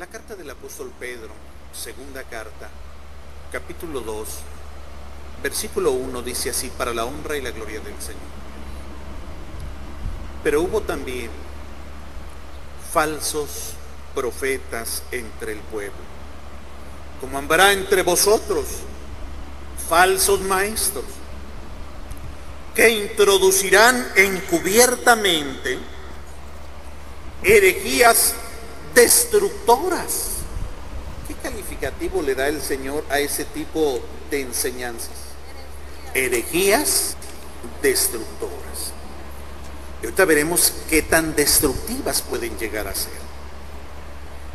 La carta del apóstol Pedro, segunda carta, capítulo 2, versículo 1 dice así, para la honra y la gloria del Señor. Pero hubo también falsos profetas entre el pueblo, como habrá entre vosotros falsos maestros, que introducirán encubiertamente herejías destructoras. ¿Qué calificativo le da el Señor a ese tipo de enseñanzas? Herejías destructoras. Y ahorita veremos qué tan destructivas pueden llegar a ser.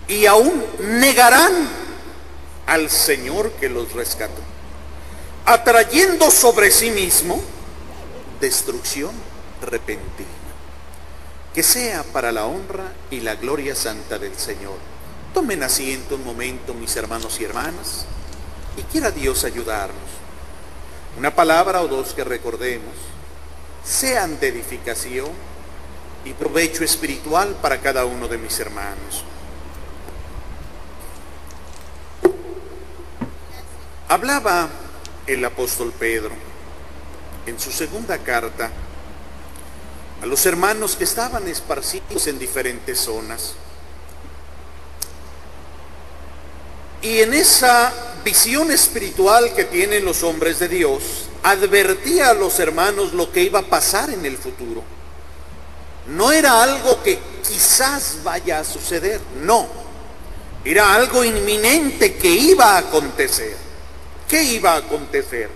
Y aún negarán al Señor que los rescató, atrayendo sobre sí mismo destrucción repentina que sea para la honra y la gloria santa del Señor. Tomen asiento un momento, mis hermanos y hermanas, y quiera Dios ayudarnos. Una palabra o dos que recordemos, sean de edificación y provecho espiritual para cada uno de mis hermanos. Hablaba el apóstol Pedro en su segunda carta a los hermanos que estaban esparcidos en diferentes zonas. Y en esa visión espiritual que tienen los hombres de Dios, advertía a los hermanos lo que iba a pasar en el futuro. No era algo que quizás vaya a suceder, no. Era algo inminente que iba a acontecer. ¿Qué iba a acontecer?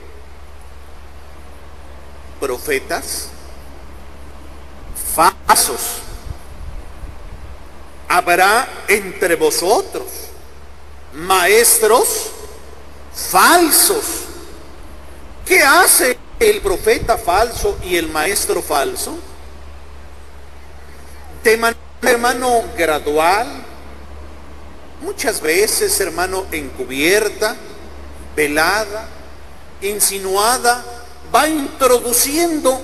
Profetas falsos. Habrá entre vosotros maestros falsos. ¿Qué hace el profeta falso y el maestro falso? De manera, hermano, gradual, muchas veces, hermano, encubierta, velada, insinuada, va introduciendo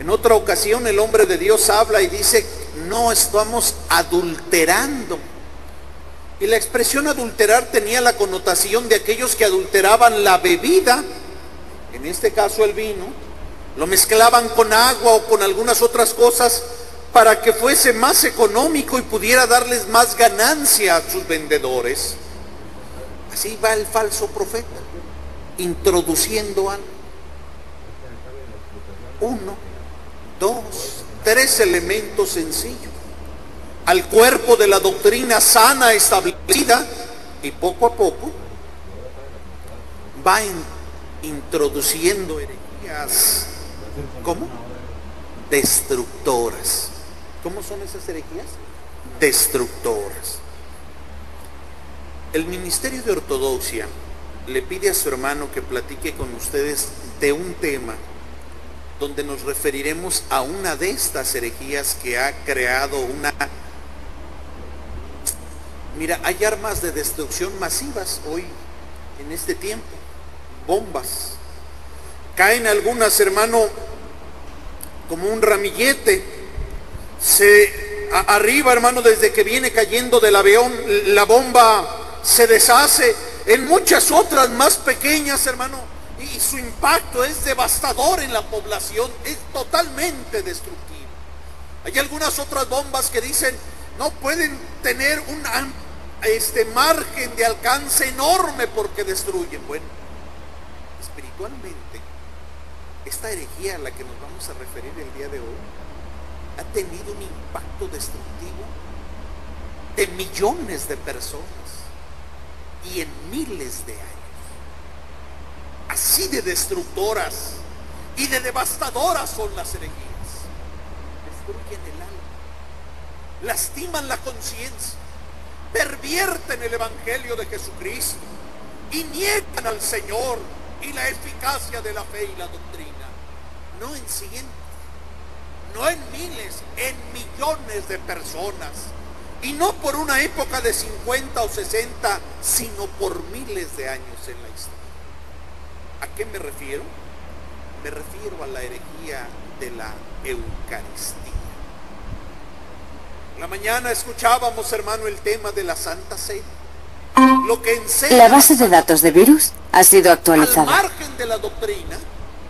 en otra ocasión el hombre de Dios habla y dice, no estamos adulterando. Y la expresión adulterar tenía la connotación de aquellos que adulteraban la bebida, en este caso el vino, lo mezclaban con agua o con algunas otras cosas para que fuese más económico y pudiera darles más ganancia a sus vendedores. Así va el falso profeta, introduciendo algo. Uno dos, tres elementos sencillos. Al cuerpo de la doctrina sana establecida y poco a poco va introduciendo herejías. ¿Cómo? Destructoras. ¿Cómo son esas herejías? Destructoras. El Ministerio de Ortodoxia le pide a su hermano que platique con ustedes de un tema donde nos referiremos a una de estas herejías que ha creado una... Mira, hay armas de destrucción masivas hoy, en este tiempo, bombas. Caen algunas, hermano, como un ramillete. Se arriba, hermano, desde que viene cayendo del avión, la bomba se deshace. En muchas otras más pequeñas, hermano, y su impacto es devastador en la población, es totalmente destructivo. Hay algunas otras bombas que dicen no pueden tener un este margen de alcance enorme porque destruyen. Bueno, espiritualmente, esta herejía a la que nos vamos a referir el día de hoy ha tenido un impacto destructivo de millones de personas y en miles de años así de destructoras y de devastadoras son las herejías. Destruyen el alma, lastiman la conciencia, pervierten el Evangelio de Jesucristo y al Señor y la eficacia de la fe y la doctrina. No en cientos, no en miles, en millones de personas. Y no por una época de 50 o 60, sino por miles de años en la historia. ¿A qué me refiero? Me refiero a la herejía de la Eucaristía. la mañana escuchábamos, hermano, el tema de la Santa Cena. Lo que La base de datos de virus ha sido al actualizada. margen de la doctrina,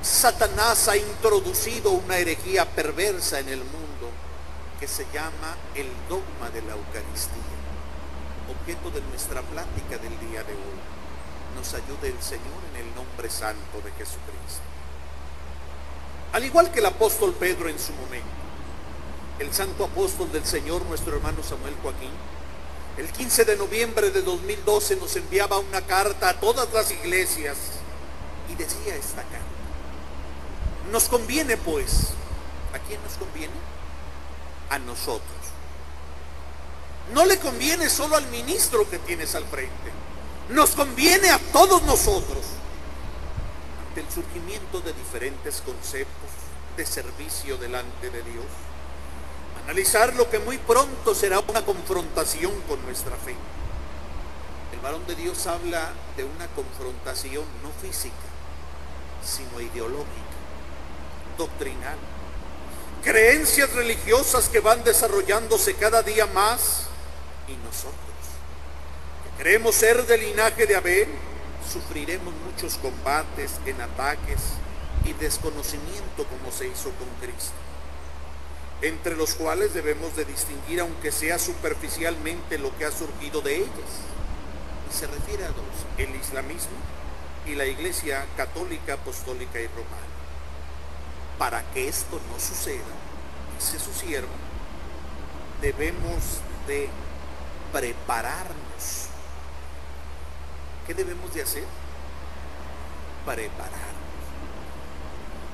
Satanás ha introducido una herejía perversa en el mundo que se llama el dogma de la Eucaristía, objeto de nuestra plática del día de hoy. Nos ayude el Señor en el nombre santo de Jesucristo. Al igual que el apóstol Pedro en su momento, el santo apóstol del Señor, nuestro hermano Samuel Joaquín, el 15 de noviembre de 2012 nos enviaba una carta a todas las iglesias y decía esta carta. Nos conviene pues, ¿a quién nos conviene? A nosotros. No le conviene solo al ministro que tienes al frente. Nos conviene a todos nosotros. Ante el surgimiento de diferentes conceptos de servicio delante de Dios. Analizar lo que muy pronto será una confrontación con nuestra fe. El varón de Dios habla de una confrontación no física, sino ideológica, doctrinal. Creencias religiosas que van desarrollándose cada día más y nosotros, que creemos ser del linaje de Abel, sufriremos muchos combates en ataques y desconocimiento como se hizo con Cristo entre los cuales debemos de distinguir, aunque sea superficialmente, lo que ha surgido de ellas. Y se refiere a dos, el islamismo y la iglesia católica, apostólica y romana. Para que esto no suceda, dice su siervo, debemos de prepararnos. ¿Qué debemos de hacer? Prepararnos.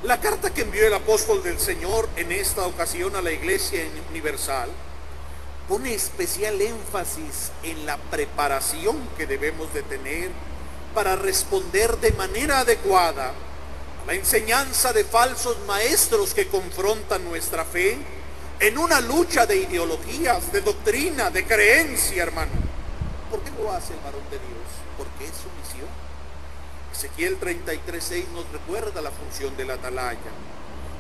La carta que envió el apóstol del Señor en esta ocasión a la iglesia universal pone especial énfasis en la preparación que debemos de tener para responder de manera adecuada a la enseñanza de falsos maestros que confrontan nuestra fe en una lucha de ideologías, de doctrina, de creencia, hermano. ¿Por qué lo hace el varón de Dios? Porque es su misión. Ezequiel 33.6 nos recuerda la función del atalaya.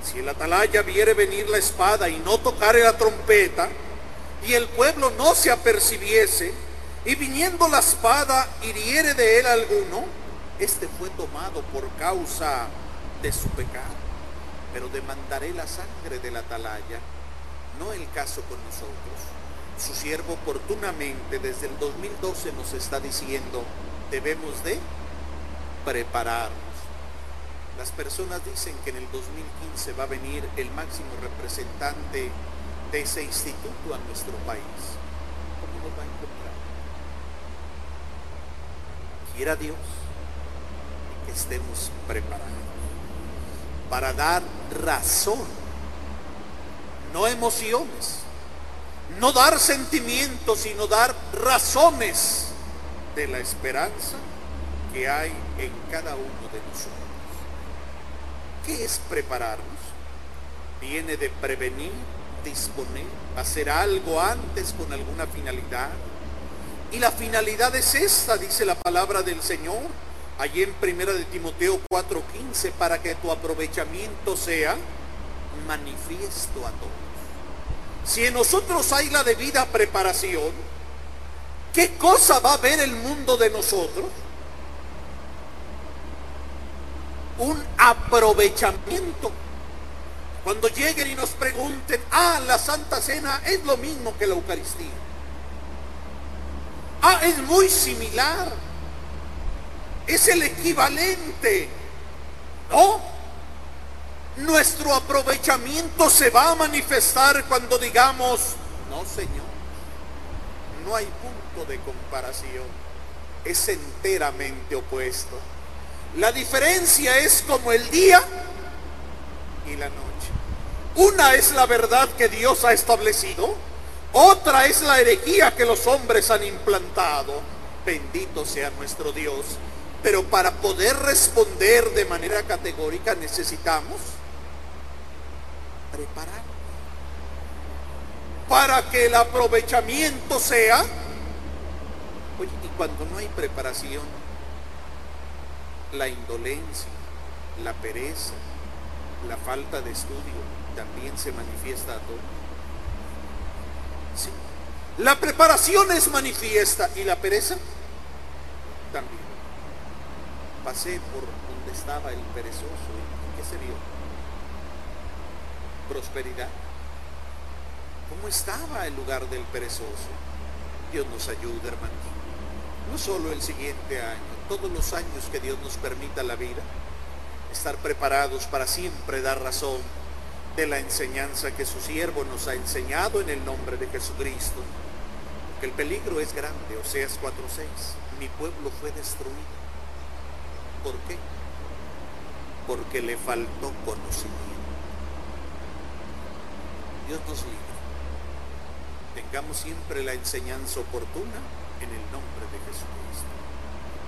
Si el atalaya viere venir la espada y no tocare la trompeta, y el pueblo no se apercibiese, y viniendo la espada hiriere de él alguno, este fue tomado por causa de su pecado. Pero demandaré la sangre del atalaya, no el caso con nosotros. Su siervo oportunamente desde el 2012 nos está diciendo, debemos de prepararnos. Las personas dicen que en el 2015 va a venir el máximo representante de ese instituto a nuestro país. ¿Cómo nos va a encontrar? Quiera Dios que estemos preparados para dar razón, no emociones, no dar sentimientos, sino dar razones de la esperanza que hay en cada uno de nosotros. ¿Qué es prepararnos? Viene de prevenir, disponer, hacer algo antes con alguna finalidad. Y la finalidad es esta, dice la palabra del Señor, allí en primera de Timoteo 4:15, para que tu aprovechamiento sea manifiesto a todos. Si en nosotros hay la debida preparación, ¿qué cosa va a ver el mundo de nosotros? un aprovechamiento. Cuando lleguen y nos pregunten, ah, la Santa Cena es lo mismo que la Eucaristía. Ah, es muy similar. Es el equivalente. No. Nuestro aprovechamiento se va a manifestar cuando digamos, no, Señor, no hay punto de comparación. Es enteramente opuesto. La diferencia es como el día y la noche. Una es la verdad que Dios ha establecido, otra es la herejía que los hombres han implantado. Bendito sea nuestro Dios. Pero para poder responder de manera categórica necesitamos preparar. Para que el aprovechamiento sea... Cuando no hay preparación, la indolencia, la pereza, la falta de estudio también se manifiesta a todos. Sí, La preparación es manifiesta y la pereza también. Pasé por donde estaba el perezoso y ¿qué se vio? Prosperidad. ¿Cómo estaba el lugar del perezoso? Dios nos ayude, hermanos. No solo el siguiente año, todos los años que Dios nos permita la vida, estar preparados para siempre dar razón de la enseñanza que su siervo nos ha enseñado en el nombre de Jesucristo. Que el peligro es grande, Oseas 4:6. Mi pueblo fue destruido. ¿Por qué? Porque le faltó conocimiento. Dios nos libre. Tengamos siempre la enseñanza oportuna en el nombre de Jesucristo.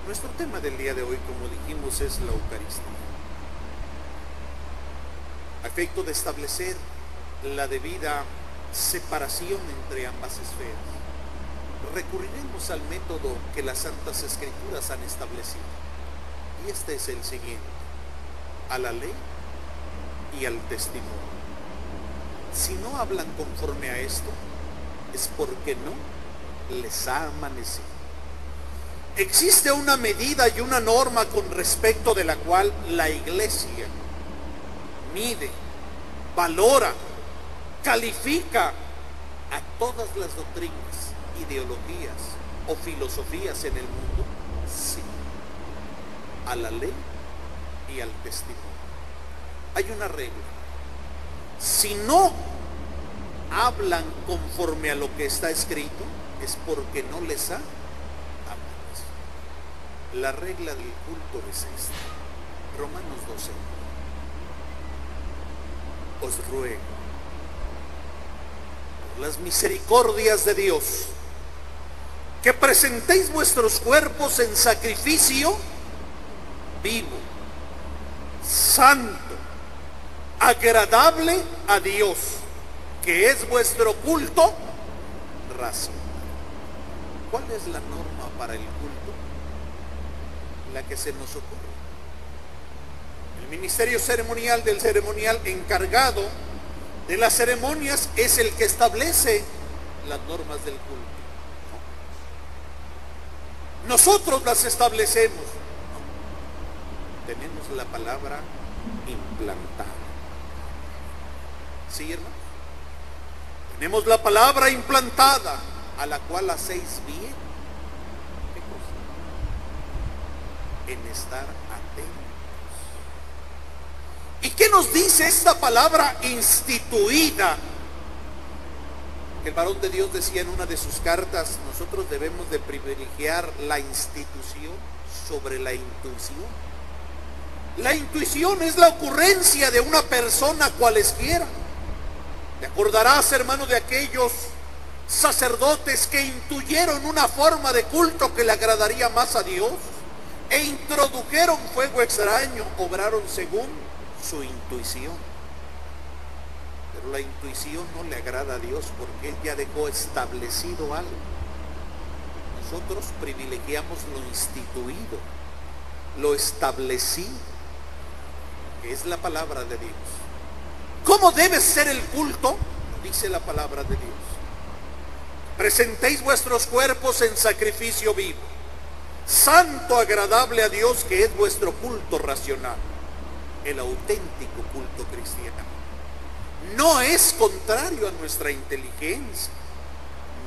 Nuestro tema del día de hoy, como dijimos, es la Eucaristía a efecto de establecer la debida separación entre ambas esferas. Recurriremos al método que las Santas Escrituras han establecido. Y este es el siguiente, a la ley y al testimonio. Si no hablan conforme a esto, es porque no les ha amanecido. Existe una medida y una norma con respecto de la cual la iglesia mide, valora, califica a todas las doctrinas, ideologías o filosofías en el mundo? Sí. A la ley y al testimonio. Hay una regla. Si no hablan conforme a lo que está escrito, es porque no les ha hablado. La regla del culto es esta. Romanos 12 os ruego, por las misericordias de Dios, que presentéis vuestros cuerpos en sacrificio vivo, santo, agradable a Dios, que es vuestro culto racional. ¿Cuál es la norma para el culto? La que se nos ocurre ministerio ceremonial del ceremonial encargado de las ceremonias es el que establece las normas del culto. Nosotros las establecemos. Tenemos la palabra implantada. ¿Sí, hermano? Tenemos la palabra implantada a la cual hacéis bien. ¿Qué? En estar ¿Y qué nos dice esta palabra instituida? El varón de Dios decía en una de sus cartas, nosotros debemos de privilegiar la institución sobre la intuición. La intuición es la ocurrencia de una persona cualesquiera. Te acordarás, hermano, de aquellos sacerdotes que intuyeron una forma de culto que le agradaría más a Dios e introdujeron fuego extraño, obraron según su intuición. Pero la intuición no le agrada a Dios porque Él ya dejó establecido algo. Nosotros privilegiamos lo instituido, lo establecido, que es la palabra de Dios. ¿Cómo debe ser el culto? Dice la palabra de Dios. Presentéis vuestros cuerpos en sacrificio vivo, santo, agradable a Dios, que es vuestro culto racional el auténtico culto cristiano. No es contrario a nuestra inteligencia.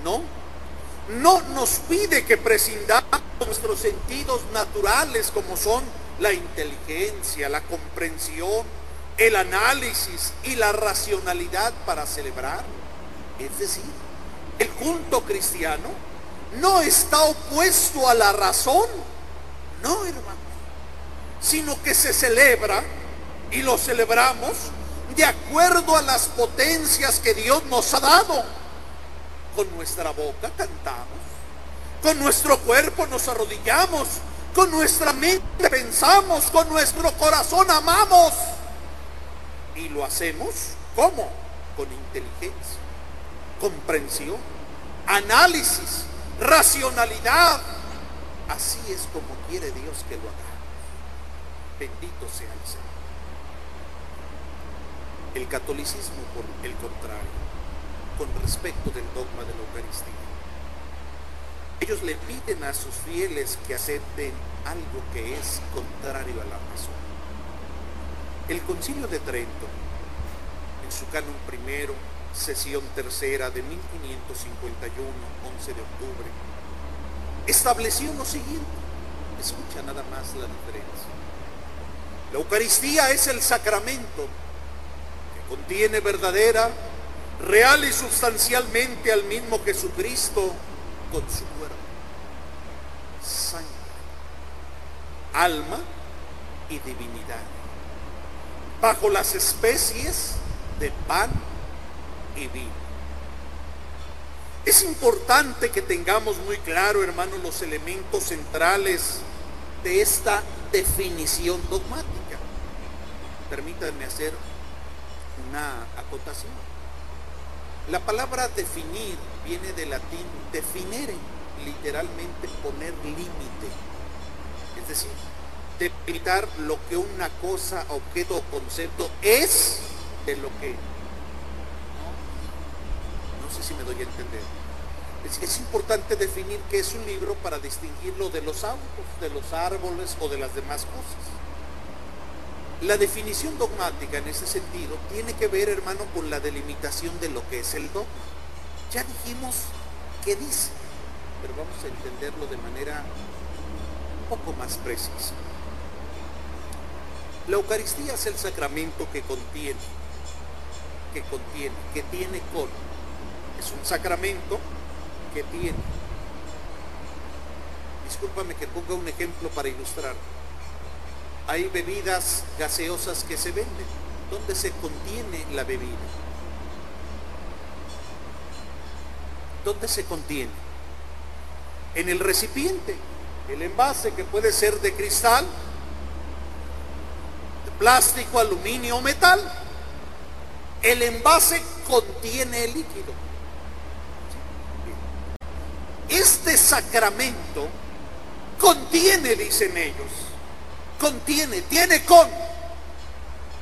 No. No nos pide que prescindamos nuestros sentidos naturales como son la inteligencia, la comprensión, el análisis y la racionalidad para celebrar. Es decir, el culto cristiano no está opuesto a la razón. No, hermano. Sino que se celebra y lo celebramos de acuerdo a las potencias que Dios nos ha dado. Con nuestra boca cantamos, con nuestro cuerpo nos arrodillamos, con nuestra mente pensamos, con nuestro corazón amamos. Y lo hacemos ¿cómo? Con inteligencia, comprensión, análisis, racionalidad. Así es como quiere Dios que lo haga. Bendito sea el Señor. El catolicismo, por el contrario, con respecto del dogma de la Eucaristía. Ellos le piden a sus fieles que acepten algo que es contrario a la razón. El concilio de Trento, en su canon primero, sesión tercera de 1551, 11 de octubre, estableció lo siguiente. Escucha nada más la diferencia. La Eucaristía es el sacramento que contiene verdadera, real y sustancialmente al mismo Jesucristo con su cuerpo, sangre, alma y divinidad, bajo las especies de pan y vino. Es importante que tengamos muy claro, hermanos, los elementos centrales de esta definición dogmática. Permítanme hacer una acotación. La palabra definir viene del latín definere, literalmente poner límite. Es decir, delimitar lo que una cosa, objeto o concepto es de lo que. Sé si me doy a entender. Es, es, importante definir qué es un libro para distinguirlo de los autos, de los árboles o de las demás cosas. La definición dogmática en ese sentido tiene que ver, hermano, con la delimitación de lo que es el dogma. Ya dijimos qué dice, pero vamos a entenderlo de manera un poco más precisa. La Eucaristía es el sacramento que contiene, que contiene, que tiene con. Es un sacramento que tiene. Discúlpame que ponga un ejemplo para ilustrar. Hay bebidas gaseosas que se venden. ¿Dónde se contiene la bebida? ¿Dónde se contiene? En el recipiente, el envase que puede ser de cristal, de plástico, aluminio o metal. El envase contiene el líquido. Este sacramento contiene, dicen ellos, contiene, tiene con,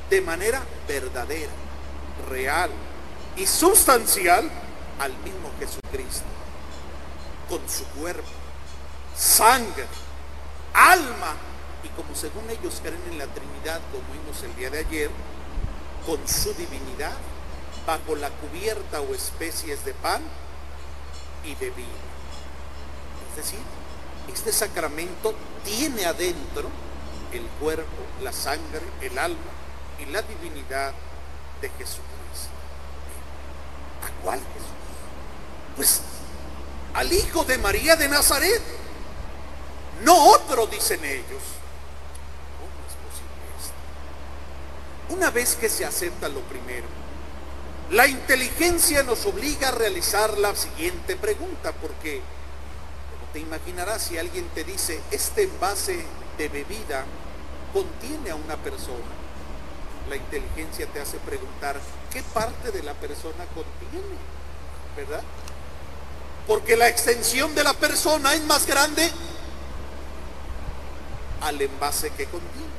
de manera verdadera, real y sustancial al mismo Jesucristo, con su cuerpo, sangre, alma, y como según ellos creen en la Trinidad, como vimos el día de ayer, con su divinidad, bajo la cubierta o especies de pan y de vino. Decir, este sacramento tiene adentro el cuerpo, la sangre, el alma y la divinidad de Jesucristo. ¿A cuál Jesús? Pues al Hijo de María de Nazaret. No otro, dicen ellos. ¿Cómo es posible esto? Una vez que se acepta lo primero, la inteligencia nos obliga a realizar la siguiente pregunta, porque te imaginarás si alguien te dice, este envase de bebida contiene a una persona. La inteligencia te hace preguntar, ¿qué parte de la persona contiene? ¿Verdad? Porque la extensión de la persona es más grande al envase que contiene.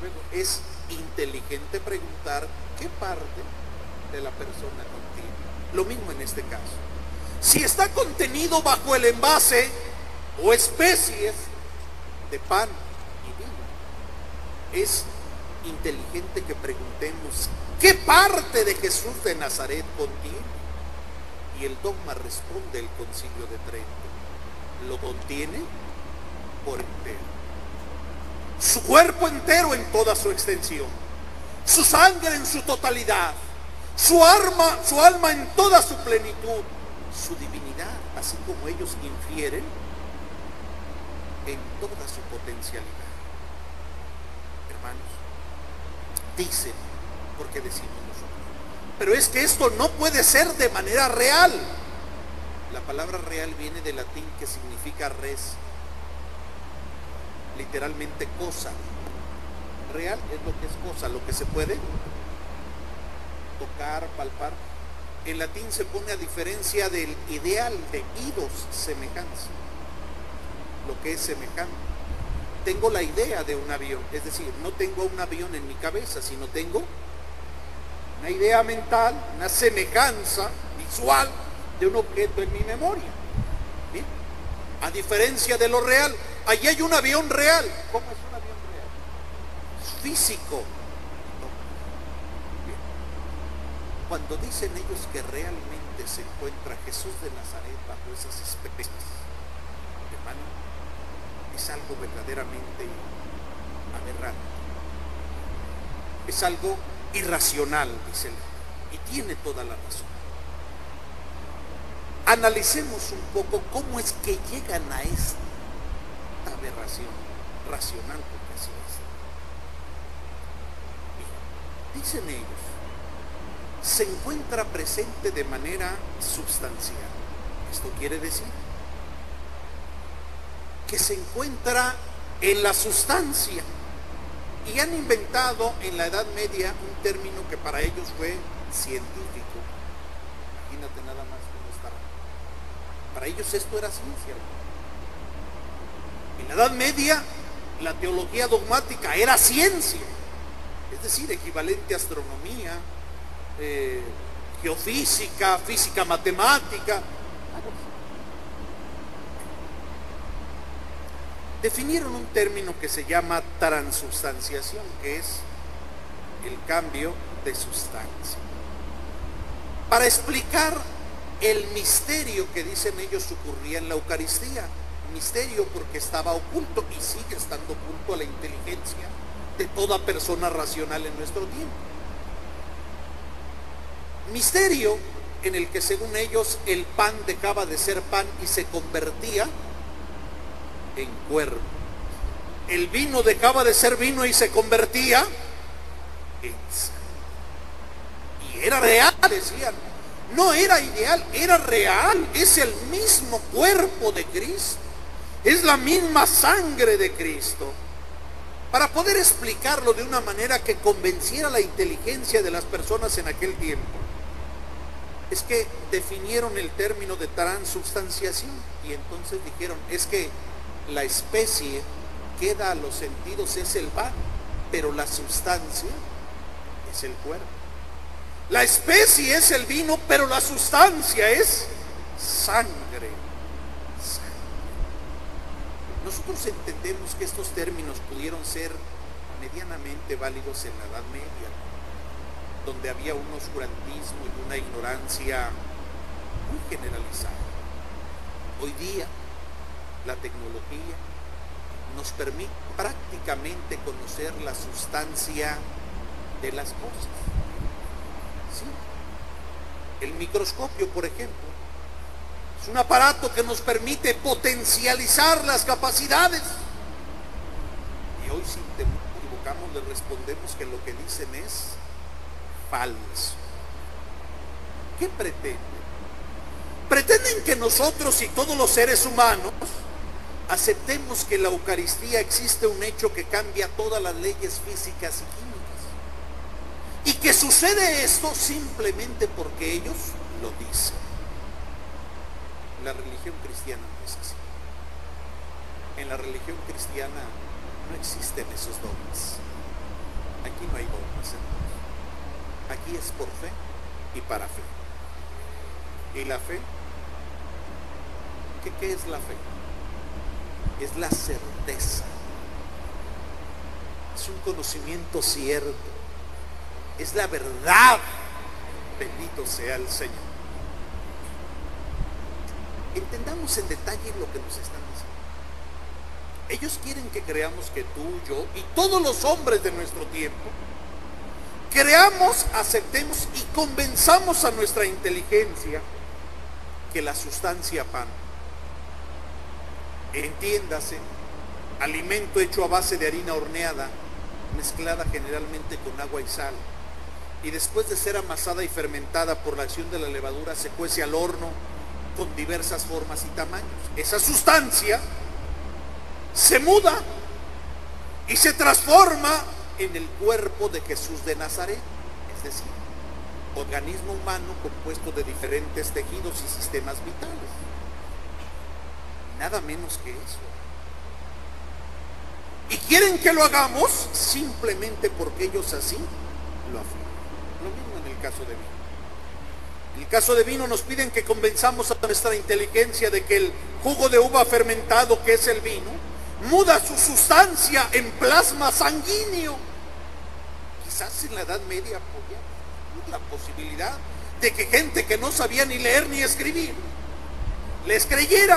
Luego, es inteligente preguntar qué parte de la persona contiene. Lo mismo en este caso. Si está contenido bajo el envase o especies de pan y vino, es inteligente que preguntemos qué parte de Jesús de Nazaret contiene. Y el dogma responde el concilio de Trento. Lo contiene por entero. Su cuerpo entero en toda su extensión. Su sangre en su totalidad. Su alma, su alma en toda su plenitud su divinidad, así como ellos infieren en toda su potencialidad. Hermanos, dicen, porque decimos nosotros, pero es que esto no puede ser de manera real. La palabra real viene del latín que significa res, literalmente cosa. Real es lo que es cosa, lo que se puede tocar, palpar, en latín se pone a diferencia del ideal de idos, semejanza, lo que es semejante. Tengo la idea de un avión, es decir, no tengo un avión en mi cabeza, sino tengo una idea mental, una semejanza visual de un objeto en mi memoria. A diferencia de lo real, allí hay un avión real. ¿Cómo es un avión real? Es físico. Bien. Cuando dicen ellos que realmente se encuentra Jesús de Nazaret bajo esas especies, hermano, es algo verdaderamente aberrante. Es algo irracional, dice él, y tiene toda la razón. Analicemos un poco cómo es que llegan a esta aberración racional, porque así es. Dicen ellos, se encuentra presente de manera sustancial. Esto quiere decir que se encuentra en la sustancia. Y han inventado en la Edad Media un término que para ellos fue científico. Imagínate nada más cómo estaba. Para ellos esto era ciencia. En la Edad Media la teología dogmática era ciencia. Es decir, equivalente a astronomía, eh, geofísica, física matemática. Definieron un término que se llama transubstanciación, que es el cambio de sustancia. Para explicar el misterio que dicen ellos ocurría en la Eucaristía. Misterio porque estaba oculto y sigue estando oculto a la inteligencia de toda persona racional en nuestro tiempo. Misterio en el que según ellos el pan dejaba de ser pan y se convertía en cuerpo. El vino dejaba de ser vino y se convertía en sangre. Y era real, decían. No era ideal, era real. Es el mismo cuerpo de Cristo. Es la misma sangre de Cristo. Para poder explicarlo de una manera que convenciera la inteligencia de las personas en aquel tiempo, es que definieron el término de transubstanciación y entonces dijeron, es que la especie queda a los sentidos es el pan, pero la sustancia es el cuerpo. La especie es el vino, pero la sustancia es sangre. Nosotros entendemos que estos términos pudieron ser medianamente válidos en la Edad Media, donde había un oscurantismo y una ignorancia muy generalizada. Hoy día la tecnología nos permite prácticamente conocer la sustancia de las cosas. ¿Sí? El microscopio, por ejemplo, es un aparato que nos permite potencializar las capacidades. Y hoy sin temor equivocamos le respondemos que lo que dicen es falso. ¿Qué pretenden? Pretenden que nosotros y todos los seres humanos aceptemos que en la Eucaristía existe un hecho que cambia todas las leyes físicas y químicas. Y que sucede esto simplemente porque ellos lo dicen. La religión cristiana no es así. En la religión cristiana no existen esos dogmas. Aquí no hay dogmas, hermanos. Aquí es por fe y para fe. ¿Y la fe? ¿Qué, es la fe? es la certeza. Es un conocimiento cierto. Es la verdad. Bendito sea el Señor. Entendamos en detalle lo que nos están diciendo. Ellos quieren que creamos que tú, yo y todos los hombres de nuestro tiempo creamos, aceptemos y convenzamos a nuestra inteligencia que la sustancia pan entiéndase, alimento hecho a base de harina horneada, mezclada generalmente con agua y sal, y después de ser amasada y fermentada por la acción de la levadura, se cuece al horno con diversas formas y tamaños. Esa sustancia se muda y se transforma en el cuerpo de Jesús de Nazaret, es decir, organismo humano compuesto de diferentes tejidos y sistemas vitales. Nada menos que eso. Y quieren que lo hagamos simplemente porque ellos así lo afirman. Lo mismo en el caso de mí. En el caso de vino nos piden que convenzamos a nuestra inteligencia de que el jugo de uva fermentado, que es el vino, muda su sustancia en plasma sanguíneo. Quizás en la Edad Media podía la posibilidad de que gente que no sabía ni leer ni escribir les creyera.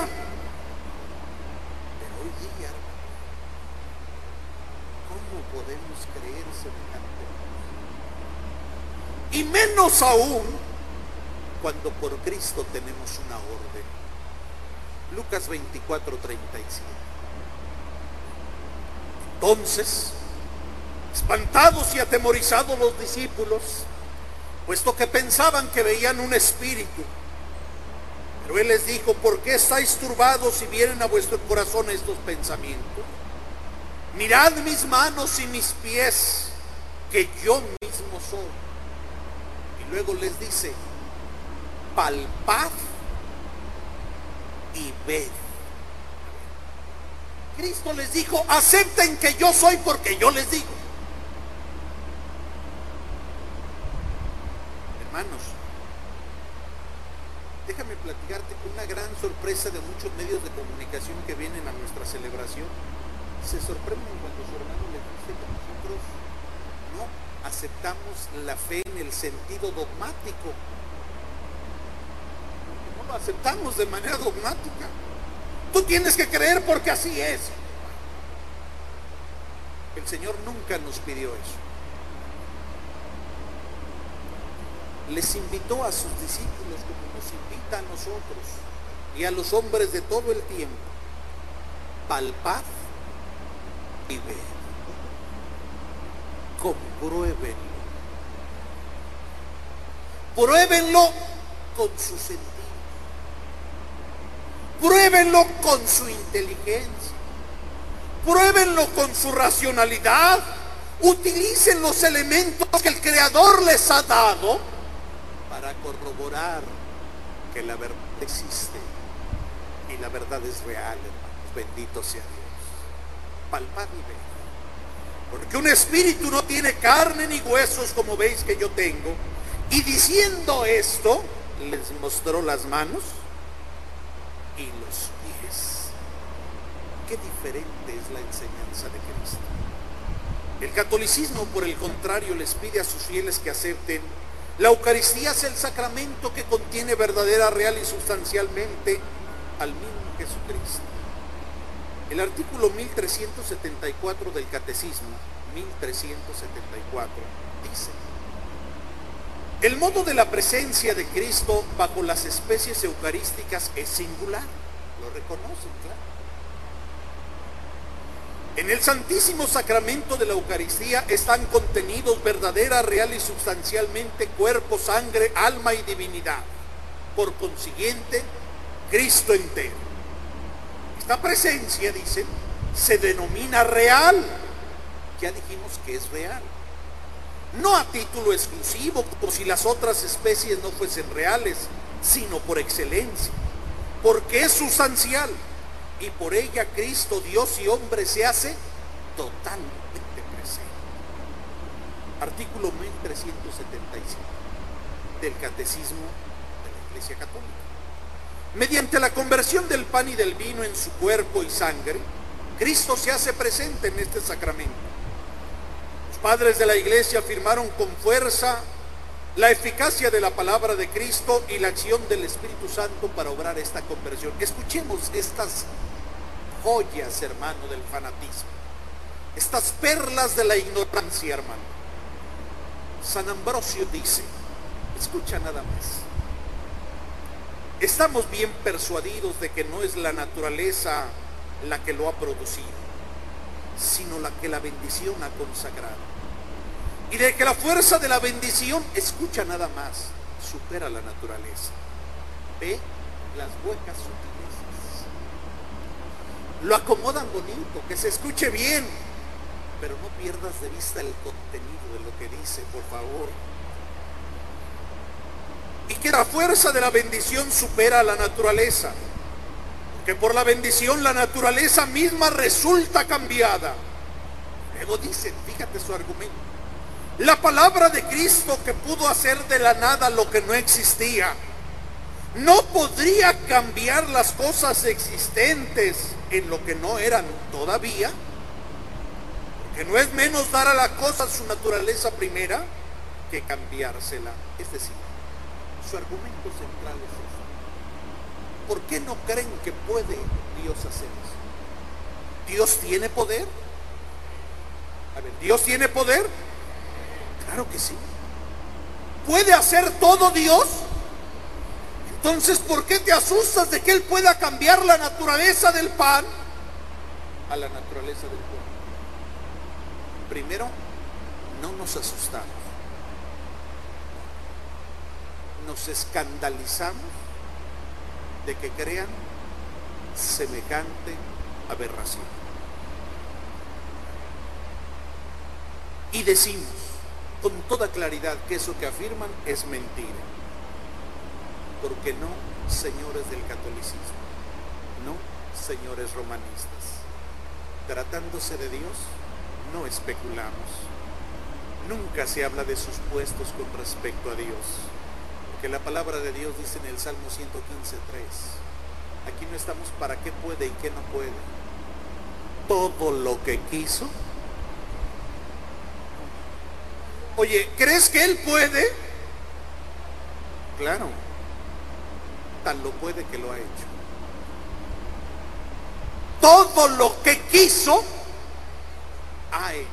Pero hoy día, ¿cómo podemos creer semejante? Y menos aún cuando por Cristo tenemos una orden. Lucas 24, 37. Entonces, espantados y atemorizados los discípulos, puesto que pensaban que veían un espíritu, pero él les dijo, ¿por qué estáis turbados si vienen a vuestro corazón estos pensamientos? Mirad mis manos y mis pies, que yo mismo soy. Y luego les dice, palpad y ved. Cristo les dijo, acepten que yo soy porque yo les digo. Hermanos, déjame platicarte con una gran sorpresa de muchos medios de comunicación que vienen a nuestra celebración. Se sorprenden cuando su hermano les dice que nosotros no aceptamos la fe en el sentido dogmático. No lo aceptamos de manera dogmática. Tú tienes que creer porque así es. El Señor nunca nos pidió eso. Les invitó a sus discípulos como nos invita a nosotros y a los hombres de todo el tiempo. Palpad y ved. Compruébenlo. Pruébenlo con su sentido. Pruébenlo con su inteligencia. Pruébenlo con su racionalidad. Utilicen los elementos que el Creador les ha dado para corroborar que la verdad existe y la verdad es real, hermanos. Bendito sea Dios. Palpad y ve. Porque un espíritu no tiene carne ni huesos como veis que yo tengo. Y diciendo esto, les mostró las manos y los pies. Qué diferente es la enseñanza de Cristo. El catolicismo, por el contrario, les pide a sus fieles que acepten la Eucaristía es el sacramento que contiene verdadera, real y sustancialmente al mismo Jesucristo. El artículo 1374 del Catecismo, 1374, dice, el modo de la presencia de Cristo bajo las especies eucarísticas es singular, lo reconocen, claro. En el Santísimo Sacramento de la Eucaristía están contenidos verdadera, real y sustancialmente cuerpo, sangre, alma y divinidad. Por consiguiente, Cristo entero. Esta presencia, dicen, se denomina real. Ya dijimos que es real. No a título exclusivo, como si las otras especies no fuesen reales, sino por excelencia. Porque es sustancial y por ella Cristo, Dios y hombre, se hace totalmente presente. Artículo 1375 del Catecismo de la Iglesia Católica. Mediante la conversión del pan y del vino en su cuerpo y sangre, Cristo se hace presente en este sacramento. Padres de la Iglesia afirmaron con fuerza la eficacia de la palabra de Cristo y la acción del Espíritu Santo para obrar esta conversión. Escuchemos estas joyas, hermano, del fanatismo. Estas perlas de la ignorancia, hermano. San Ambrosio dice, escucha nada más. Estamos bien persuadidos de que no es la naturaleza la que lo ha producido, sino la que la bendición ha consagrado. Y de que la fuerza de la bendición, escucha nada más, supera la naturaleza. Ve las huecas sutilezas. Lo acomodan bonito, que se escuche bien, pero no pierdas de vista el contenido de lo que dice, por favor. Y que la fuerza de la bendición supera la naturaleza. Que por la bendición la naturaleza misma resulta cambiada. Luego dicen, fíjate su argumento La palabra de Cristo que pudo hacer de la nada lo que no existía, no podría cambiar las cosas existentes en lo que no eran todavía. Que no es menos dar a la cosa su naturaleza primera que cambiársela. Es decir, su argumento central es este. ¿Por qué no creen que puede Dios hacer eso? ¿Dios tiene poder? A ver, ¿Dios tiene poder? Claro que sí. ¿Puede hacer todo Dios? Entonces, ¿por qué te asustas de que Él pueda cambiar la naturaleza del pan a la naturaleza del pan? Primero, no nos asustamos. Nos escandalizamos de que crean semejante aberración. Y decimos con toda claridad que eso que afirman es mentira. Porque no, señores del catolicismo, no, señores romanistas. Tratándose de Dios, no especulamos. Nunca se habla de sus puestos con respecto a Dios. Porque la palabra de Dios dice en el Salmo 115.3, aquí no estamos para qué puede y qué no puede. Todo lo que quiso. Oye, ¿crees que Él puede? Claro, tan lo puede que lo ha hecho. Todo lo que quiso, ha hecho.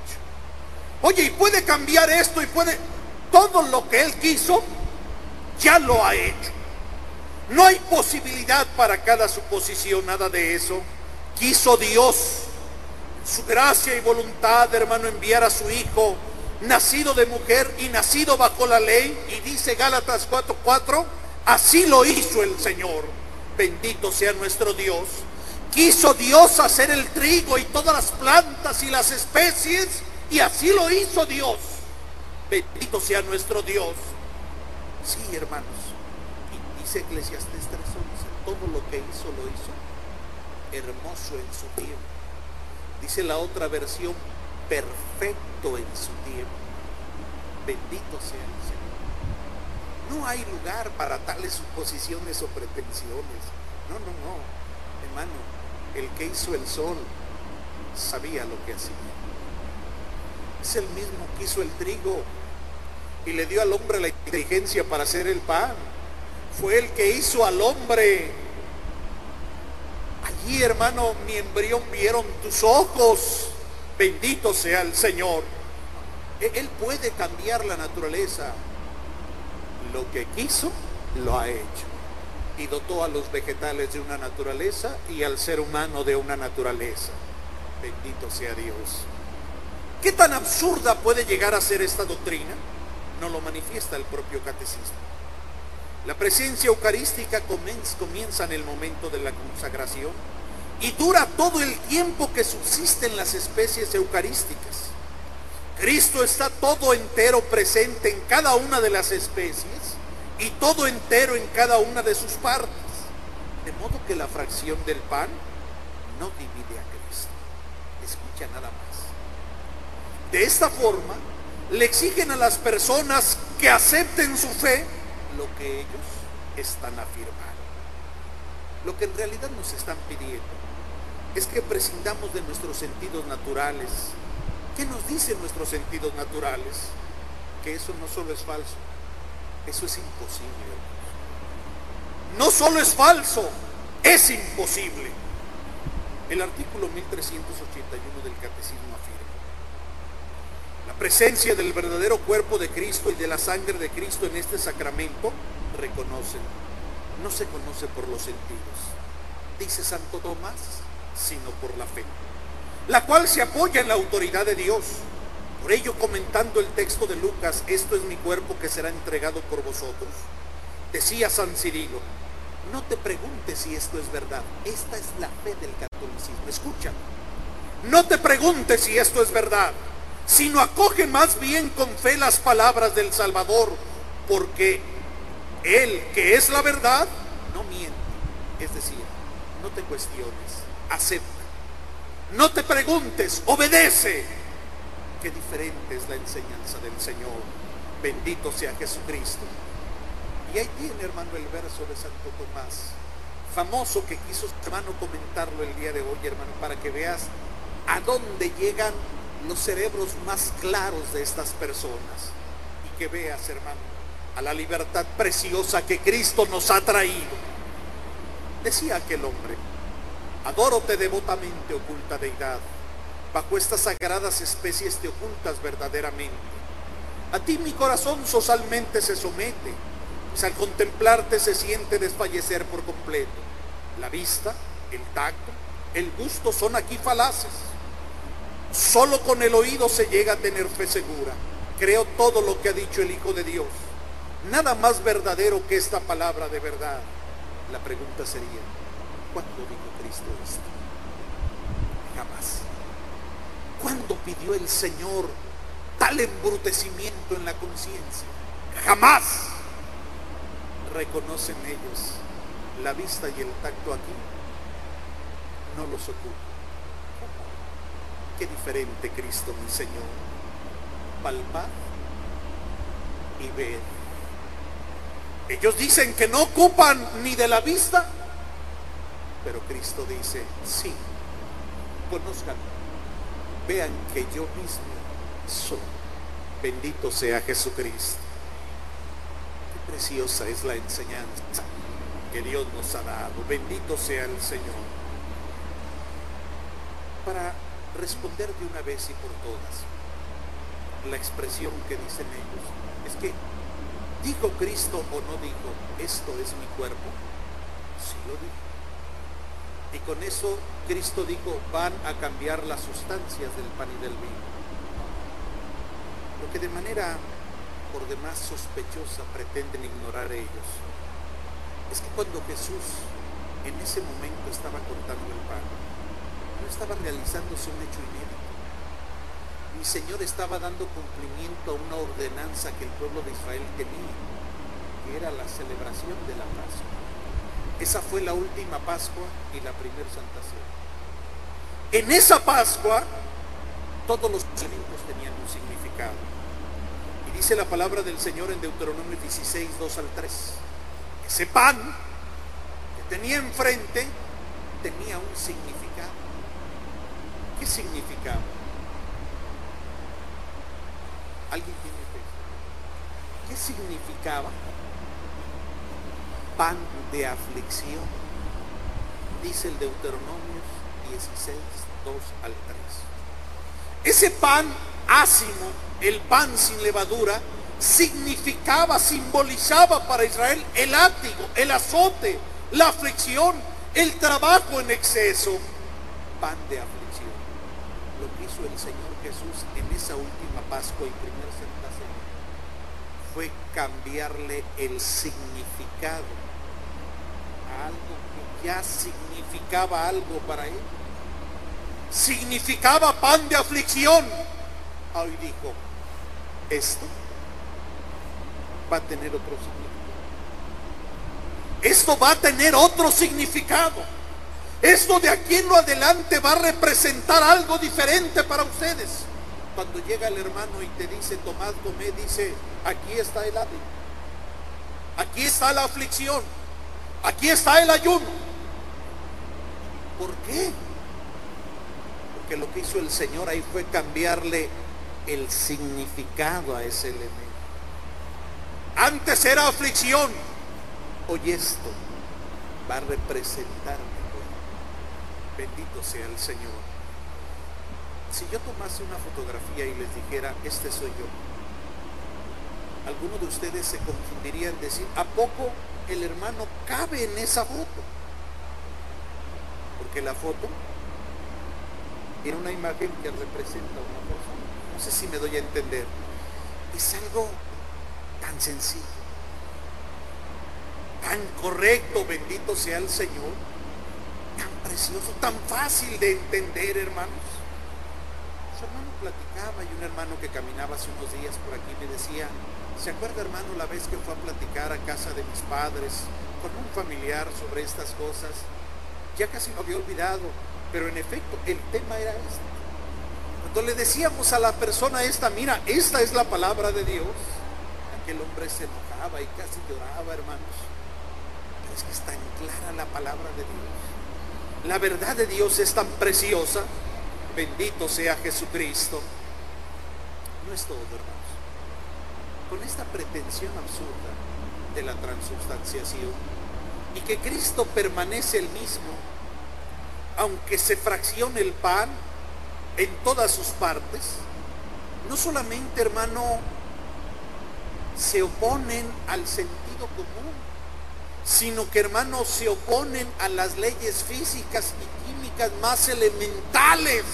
Oye, y puede cambiar esto y puede... Todo lo que Él quiso, ya lo ha hecho. No hay posibilidad para cada suposición, nada de eso. Quiso Dios, su gracia y voluntad, hermano, enviar a su Hijo, nacido de mujer y nacido bajo la ley. Y dice Gálatas 4:4, así lo hizo el Señor. Bendito sea nuestro Dios. Quiso Dios hacer el trigo y todas las plantas y las especies, y así lo hizo Dios. Bendito sea nuestro Dios. Sí, hermanos. Y dice Eclesiastes 3:11, todo lo que hizo lo hizo hermoso en su tiempo. Dice la otra versión, perfecto en su tiempo. Bendito sea el Señor. No hay lugar para tales suposiciones o pretensiones. No, no, no. Hermano, el que hizo el sol sabía lo que hacía. Es el mismo que hizo el trigo y le dio al hombre la inteligencia para hacer el pan. Fue el que hizo al hombre. Allí, hermano, mi embrión vieron tus ojos. Bendito sea el Señor. Él puede cambiar la naturaleza. Lo que quiso, lo ha hecho y dotó a los vegetales de una naturaleza y al ser humano de una naturaleza. Bendito sea Dios. ¿Qué tan absurda puede llegar a ser esta doctrina? No lo manifiesta el propio catecismo. La presencia eucarística comienza en el momento de la consagración y dura todo el tiempo que subsisten las especies eucarísticas. Cristo está todo entero presente en cada una de las especies y todo entero en cada una de sus partes. De modo que la fracción del pan no divide a Cristo. Escucha nada más. De esta forma, le exigen a las personas que acepten su fe lo que ellos están afirmando. Lo que en realidad nos están pidiendo es que prescindamos de nuestros sentidos naturales. ¿Qué nos dicen nuestros sentidos naturales? Que eso no solo es falso, eso es imposible. No solo es falso, es imposible. El artículo 1381 del Catecismo afirma, la presencia del verdadero cuerpo de Cristo y de la sangre de Cristo en este sacramento, reconocen, no se conoce por los sentidos, dice Santo Tomás, sino por la fe, la cual se apoya en la autoridad de Dios. Por ello, comentando el texto de Lucas, esto es mi cuerpo que será entregado por vosotros, decía San Cirilo, no te preguntes si esto es verdad, esta es la fe del catolicismo, escucha, no te preguntes si esto es verdad, sino acoge más bien con fe las palabras del Salvador, porque Él, que es la verdad, no miente, es decir, no te cuestiones, acepta, no te preguntes, obedece, Qué diferente es la enseñanza del Señor. Bendito sea Jesucristo. Y ahí tiene, hermano, el verso de Santo Tomás. Famoso que quiso, hermano, comentarlo el día de hoy, hermano, para que veas a dónde llegan los cerebros más claros de estas personas. Y que veas, hermano, a la libertad preciosa que Cristo nos ha traído. Decía aquel hombre, adórote devotamente, oculta deidad. Bajo estas sagradas especies te ocultas verdaderamente. A ti mi corazón socialmente se somete, pues al contemplarte se siente desfallecer por completo. La vista, el tacto, el gusto son aquí falaces Solo con el oído se llega a tener fe segura. Creo todo lo que ha dicho el Hijo de Dios. Nada más verdadero que esta palabra de verdad. La pregunta sería, ¿cuándo dijo Cristo esto? Jamás. ¿Cuándo pidió el Señor tal embrutecimiento en la conciencia? Jamás. Reconocen ellos la vista y el tacto aquí. No los ocultan. Qué diferente Cristo mi Señor. Palpar y ver. Ellos dicen que no ocupan ni de la vista, pero Cristo dice, sí, conozcan, vean que yo mismo soy. Bendito sea Jesucristo. Qué preciosa es la enseñanza que Dios nos ha dado. Bendito sea el Señor. Para responder de una vez y por todas la expresión que dicen ellos. Es que, ¿dijo Cristo o no dijo, esto es mi cuerpo? Sí lo dijo. Y con eso Cristo dijo, van a cambiar las sustancias del pan y del vino. Lo que de manera por demás sospechosa pretenden ignorar ellos es que cuando Jesús en ese momento estaba cortando el pan, no estaba realizándose un hecho inédito. Mi Señor estaba dando cumplimiento a una ordenanza que el pueblo de Israel tenía, que era la celebración de la Pascua. Esa fue la última Pascua y la primera Santa Cena. En esa Pascua todos los alimentos tenían un significado. Y dice la palabra del Señor en Deuteronomio 16, 2 al 3. Ese pan que tenía enfrente tenía un significado. ¿Qué significaba? ¿Alguien tiene fe? ¿Qué significaba? Pan de aflicción. Dice el Deuteronomio 16, 2 al 3. Ese pan ácimo, el pan sin levadura, significaba, simbolizaba para Israel el látigo, el azote, la aflicción, el trabajo en exceso. Pan de aflicción el Señor Jesús en esa última Pascua y primer Santa fue cambiarle el significado a algo que ya significaba algo para él. Significaba pan de aflicción. Hoy dijo, esto va a tener otro significado. Esto va a tener otro significado. Esto de aquí en lo adelante va a representar algo diferente para ustedes. Cuando llega el hermano y te dice, tomad, tomé, dice, aquí está el hábito. Aquí está la aflicción. Aquí está el ayuno. ¿Por qué? Porque lo que hizo el Señor ahí fue cambiarle el significado a ese elemento. Antes era aflicción. Hoy esto va a representar Bendito sea el Señor. Si yo tomase una fotografía y les dijera, este soy yo, algunos de ustedes se confundirían decir, ¿a poco el hermano cabe en esa foto? Porque la foto tiene una imagen que representa una persona. No sé si me doy a entender. Es algo tan sencillo, tan correcto, bendito sea el Señor tan precioso, tan fácil de entender, hermanos. Su hermano platicaba y un hermano que caminaba hace unos días por aquí me decía, ¿se acuerda hermano la vez que fue a platicar a casa de mis padres con un familiar sobre estas cosas? Ya casi lo había olvidado, pero en efecto el tema era este. Cuando le decíamos a la persona esta, mira, esta es la palabra de Dios, aquel hombre se enojaba y casi lloraba, hermanos. Pero es que está en clara la palabra de Dios. La verdad de Dios es tan preciosa. Bendito sea Jesucristo. No es todo, hermanos. Con esta pretensión absurda de la transubstanciación y que Cristo permanece el mismo, aunque se fraccione el pan en todas sus partes, no solamente, hermano, se oponen al sentido común, sino que, hermano, se oponen a las leyes físicas y químicas más elementales.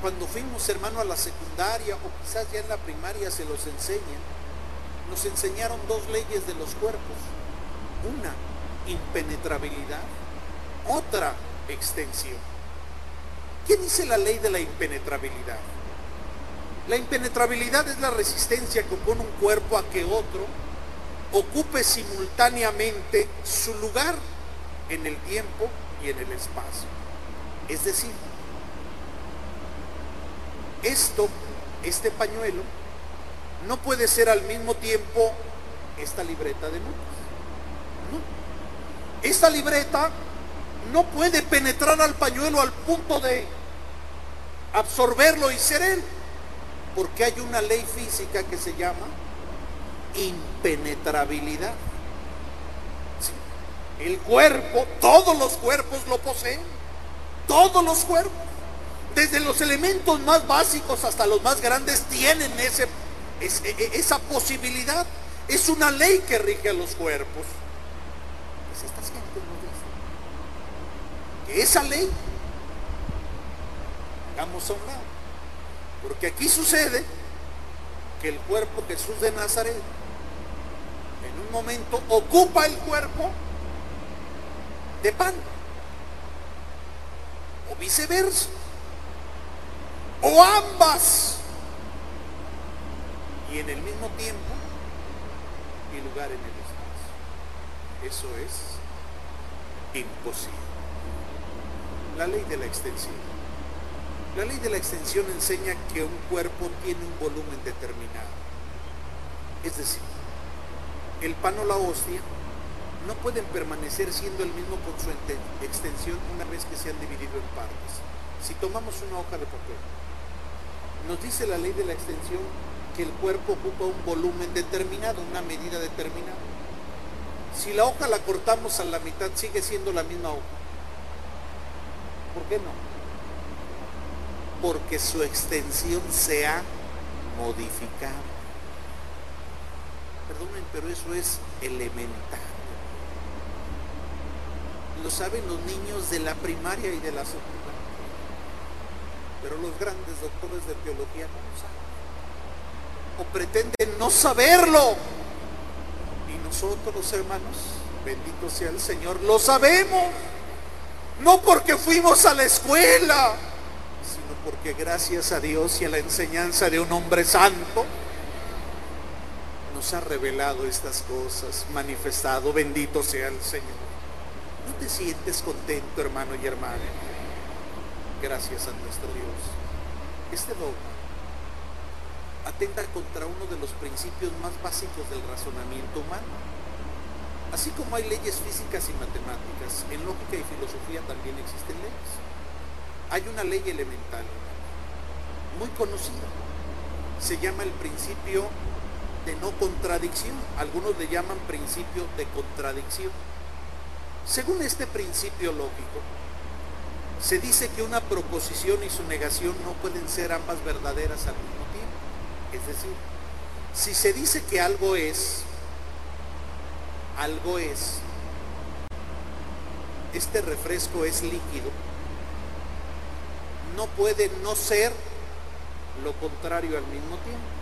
Cuando fuimos, hermano, a la secundaria o quizás ya en la primaria se los enseñan, nos enseñaron dos leyes de los cuerpos. Una, impenetrabilidad. Otra, extensión. ¿Qué dice la ley de la impenetrabilidad? La impenetrabilidad es la resistencia que opone un cuerpo a que otro ocupe simultáneamente su lugar en el tiempo y en el espacio. Es decir, esto, este pañuelo, no puede ser al mismo tiempo esta libreta de notas. No. Esta libreta no puede penetrar al pañuelo al punto de absorberlo y ser él. Porque hay una ley física que se llama impenetrabilidad. El cuerpo, todos los cuerpos lo poseen. Todos los cuerpos. Desde los elementos más básicos hasta los más grandes tienen ese, esa posibilidad. Es una ley que rige a los cuerpos. Pues estas gentes no dicen que esa ley, hagamos a un. Porque aquí sucede que el cuerpo Jesús de Nazaret un momento ocupa el cuerpo de pan. O viceversa. O ambas. Y en el mismo tiempo y lugar en el espacio. Eso es imposible. La ley de la extensión. La ley de la extensión enseña que un cuerpo tiene un volumen determinado. Es decir, el pan o la hostia no pueden permanecer siendo el mismo con su extensión una vez que se han dividido en partes. Si tomamos una hoja de papel, nos dice la ley de la extensión que el cuerpo ocupa un volumen determinado, una medida determinada. Si la hoja la cortamos a la mitad, sigue siendo la misma hoja. ¿Por qué no? Porque su extensión se ha modificado. Perdonen, pero eso es elemental. Lo saben los niños de la primaria y de la secundaria. Pero los grandes doctores de teología no lo saben. O pretenden no saberlo. Y nosotros, hermanos, bendito sea el Señor, lo sabemos. No porque fuimos a la escuela, sino porque gracias a Dios y a la enseñanza de un hombre santo, nos ha revelado estas cosas, manifestado, bendito sea el Señor. ¿No te sientes contento, hermano y hermana? Gracias a nuestro Dios. Este dogma atenta contra uno de los principios más básicos del razonamiento humano. Así como hay leyes físicas y matemáticas, en lógica y filosofía también existen leyes. Hay una ley elemental, muy conocida. Se llama el principio de no contradicción. Algunos le llaman principio de contradicción. Según este principio lógico, se dice que una proposición y su negación no pueden ser ambas verdaderas al mismo tiempo. Es decir, si se dice que algo es, algo es, este refresco es líquido, no puede no ser lo contrario al mismo tiempo.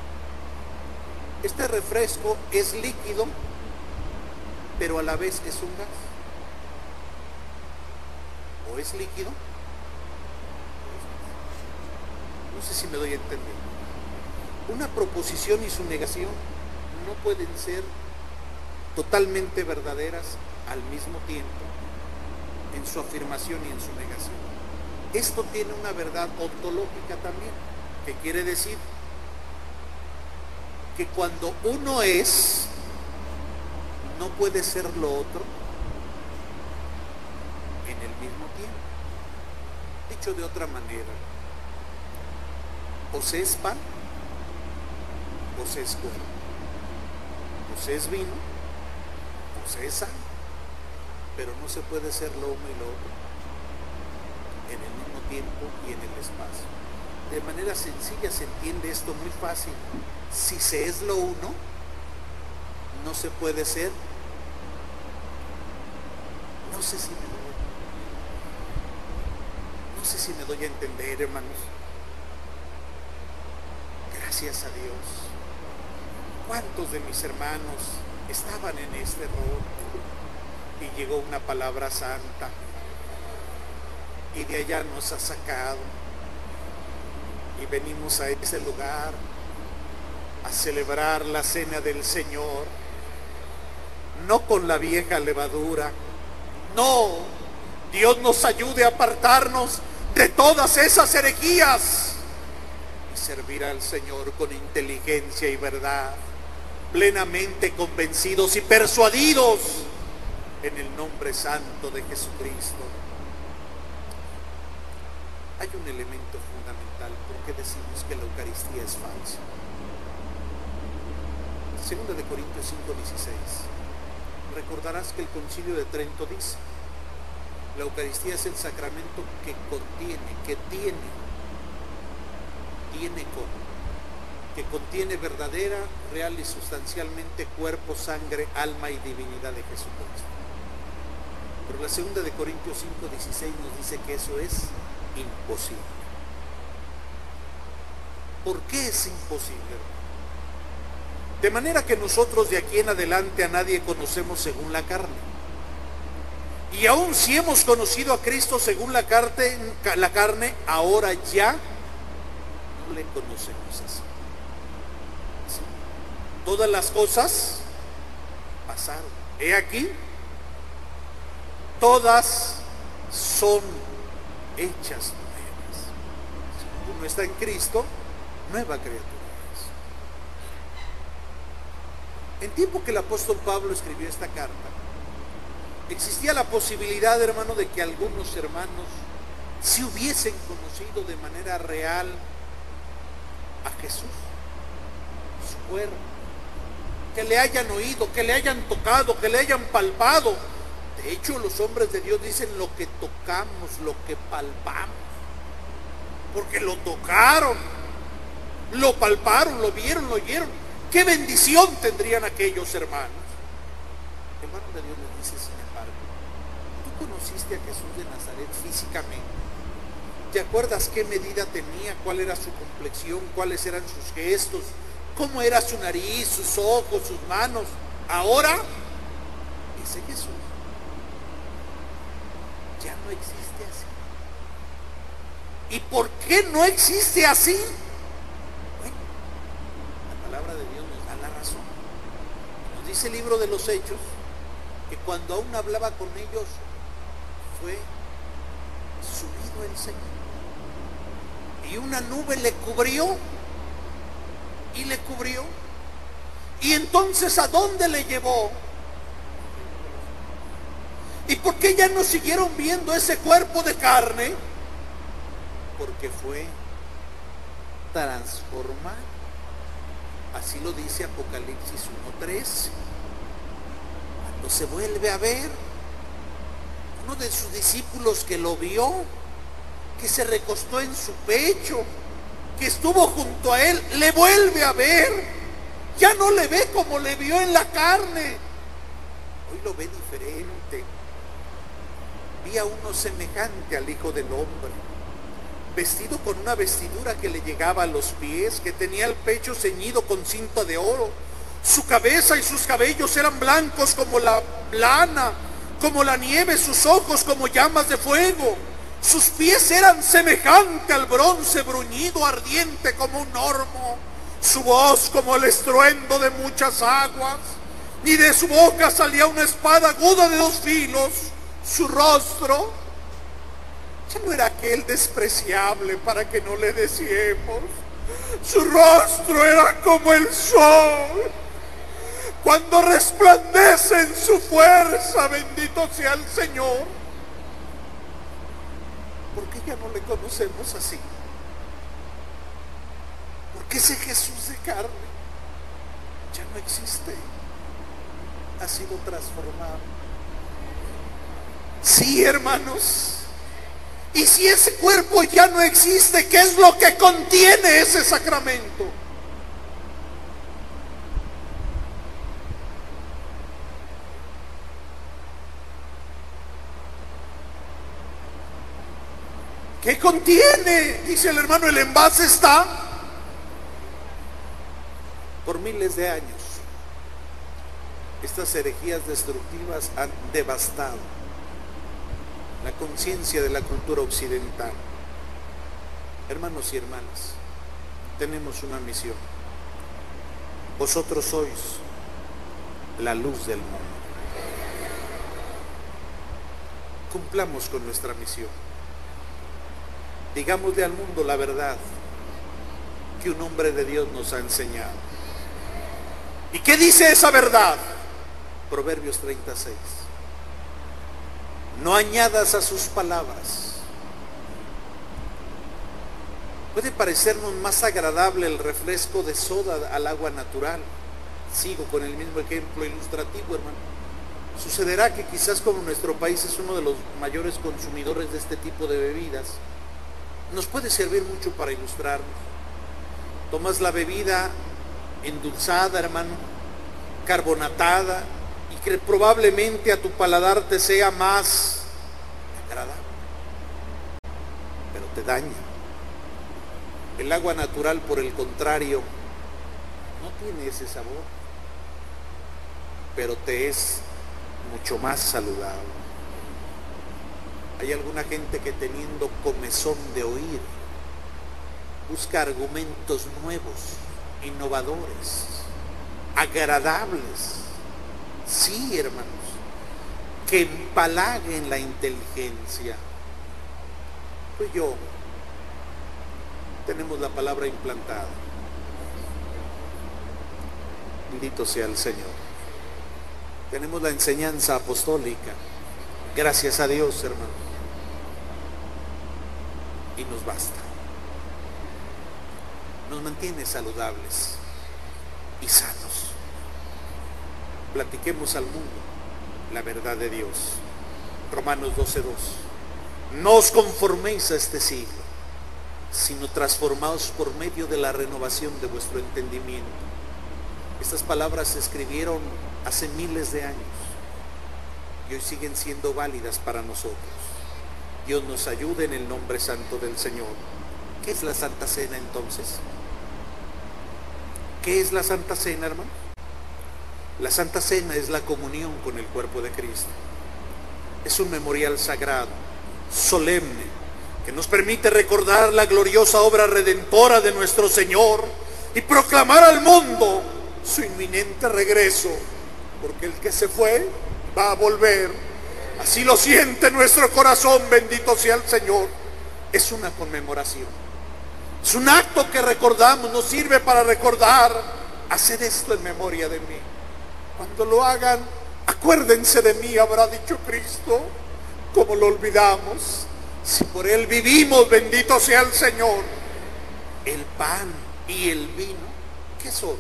Este refresco es líquido, pero a la vez es un gas. O es líquido, no sé si me doy a entender. Una proposición y su negación no pueden ser totalmente verdaderas al mismo tiempo en su afirmación y en su negación. esto tiene una verdad ontológica también, que quiere decir que cuando uno es, no puede ser lo otro en el mismo tiempo. Dicho de otra manera, o se es pan o se es cuerpo, o se es vino o se es sangre, pero no se puede ser lo uno y lo otro en el mismo tiempo y en el espacio. De manera sencilla se entiende esto muy fácil. Si se es lo uno, no se puede ser. No sé si me doy, no sé si me doy a entender, hermanos. Gracias a Dios. ¿Cuántos de mis hermanos estaban en este error? Y llegó una palabra santa y de allá nos ha sacado. Y venimos a ese lugar a celebrar la cena del Señor, no con la vieja levadura, no, Dios nos ayude a apartarnos de todas esas herejías y servir al Señor con inteligencia y verdad, plenamente convencidos y persuadidos en el nombre santo de Jesucristo hay un elemento fundamental por qué decimos que la Eucaristía es falsa. Segunda de Corintios 5:16. Recordarás que el concilio de Trento dice, la Eucaristía es el sacramento que contiene, que tiene, tiene con, que contiene verdadera, real y sustancialmente cuerpo, sangre, alma y divinidad de Jesucristo. Pero la segunda de Corintios 5:16 nos dice que eso es imposible. ¿Por qué es imposible? De manera que nosotros de aquí en adelante a nadie conocemos según la carne. Y aún si hemos conocido a Cristo según la carne, la carne ahora ya no le conocemos así. Todas las cosas pasaron. He aquí, todas son hechas nuevas. Si uno está en Cristo, nueva criatura En tiempo que el apóstol Pablo escribió esta carta, existía la posibilidad, hermano, de que algunos hermanos si hubiesen conocido de manera real a Jesús, su cuerpo, que le hayan oído, que le hayan tocado, que le hayan palpado, de hecho, los hombres de Dios dicen lo que tocamos, lo que palpamos. Porque lo tocaron, lo palparon, lo vieron, lo oyeron. ¿Qué bendición tendrían aquellos hermanos? Hermano de Dios le dice, sin embargo, tú conociste a Jesús de Nazaret físicamente. ¿Te acuerdas qué medida tenía? ¿Cuál era su complexión? ¿Cuáles eran sus gestos? ¿Cómo era su nariz, sus ojos, sus manos? Ahora, ese Jesús ya no existe así. ¿Y por qué no existe así? Bueno, la palabra de Dios nos da la razón. Nos dice el libro de los Hechos que cuando aún hablaba con ellos fue subido el Señor. Y una nube le cubrió y le cubrió. Y entonces ¿a dónde le llevó? ¿Y por qué ya no siguieron viendo ese cuerpo de carne? Porque fue transformado. Así lo dice Apocalipsis 1.3. Cuando se vuelve a ver, uno de sus discípulos que lo vio, que se recostó en su pecho, que estuvo junto a él, le vuelve a ver. Ya no le ve como le vio en la carne. Hoy lo ve diferente a uno semejante al Hijo del Hombre, vestido con una vestidura que le llegaba a los pies, que tenía el pecho ceñido con cinta de oro. Su cabeza y sus cabellos eran blancos como la lana, como la nieve, sus ojos como llamas de fuego. Sus pies eran semejante al bronce bruñido, ardiente como un ormo. Su voz como el estruendo de muchas aguas. Y de su boca salía una espada aguda de dos filos su rostro Ya no era aquel despreciable para que no le deseemos. Su rostro era como el sol. Cuando resplandece en su fuerza, bendito sea el Señor. ¿Por qué ya no le conocemos así? Porque ese Jesús de carne ya no existe. Ha sido transformado. Sí, hermanos. Y si ese cuerpo ya no existe, ¿qué es lo que contiene ese sacramento? ¿Qué contiene? Dice el hermano, el envase está por miles de años. Estas herejías destructivas han devastado la conciencia de la cultura occidental. Hermanos y hermanas, tenemos una misión. Vosotros sois la luz del mundo. Cumplamos con nuestra misión. Digámosle al mundo la verdad que un hombre de Dios nos ha enseñado. ¿Y qué dice esa verdad? Proverbios 36. No añadas a sus palabras. Puede parecernos más agradable el refresco de soda al agua natural. Sigo con el mismo ejemplo ilustrativo, hermano. Sucederá que quizás como nuestro país es uno de los mayores consumidores de este tipo de bebidas, nos puede servir mucho para ilustrarnos. Tomas la bebida endulzada, hermano, carbonatada, que probablemente a tu paladar te sea más agradable, pero te daña. El agua natural, por el contrario, no tiene ese sabor, pero te es mucho más saludable. Hay alguna gente que teniendo comezón de oír, busca argumentos nuevos, innovadores, agradables. Sí, hermanos, que empalaguen la inteligencia. Pues yo tenemos la palabra implantada. Bendito sea el Señor. Tenemos la enseñanza apostólica. Gracias a Dios, hermanos y nos basta. Nos mantiene saludables y sanos. Platiquemos al mundo la verdad de Dios. Romanos 12.2. No os conforméis a este siglo, sino transformaos por medio de la renovación de vuestro entendimiento. Estas palabras se escribieron hace miles de años y hoy siguen siendo válidas para nosotros. Dios nos ayude en el nombre santo del Señor. ¿Qué es la Santa Cena entonces? ¿Qué es la Santa Cena, hermano? La Santa Cena es la comunión con el cuerpo de Cristo. Es un memorial sagrado, solemne, que nos permite recordar la gloriosa obra redentora de nuestro Señor y proclamar al mundo su inminente regreso, porque el que se fue va a volver Así lo siente nuestro corazón, bendito sea el Señor. Es una conmemoración. Es un acto que recordamos, nos sirve para recordar, hacer esto en memoria de mí. Cuando lo hagan, acuérdense de mí, habrá dicho Cristo, como lo olvidamos. Si por Él vivimos, bendito sea el Señor. El pan y el vino, ¿qué son?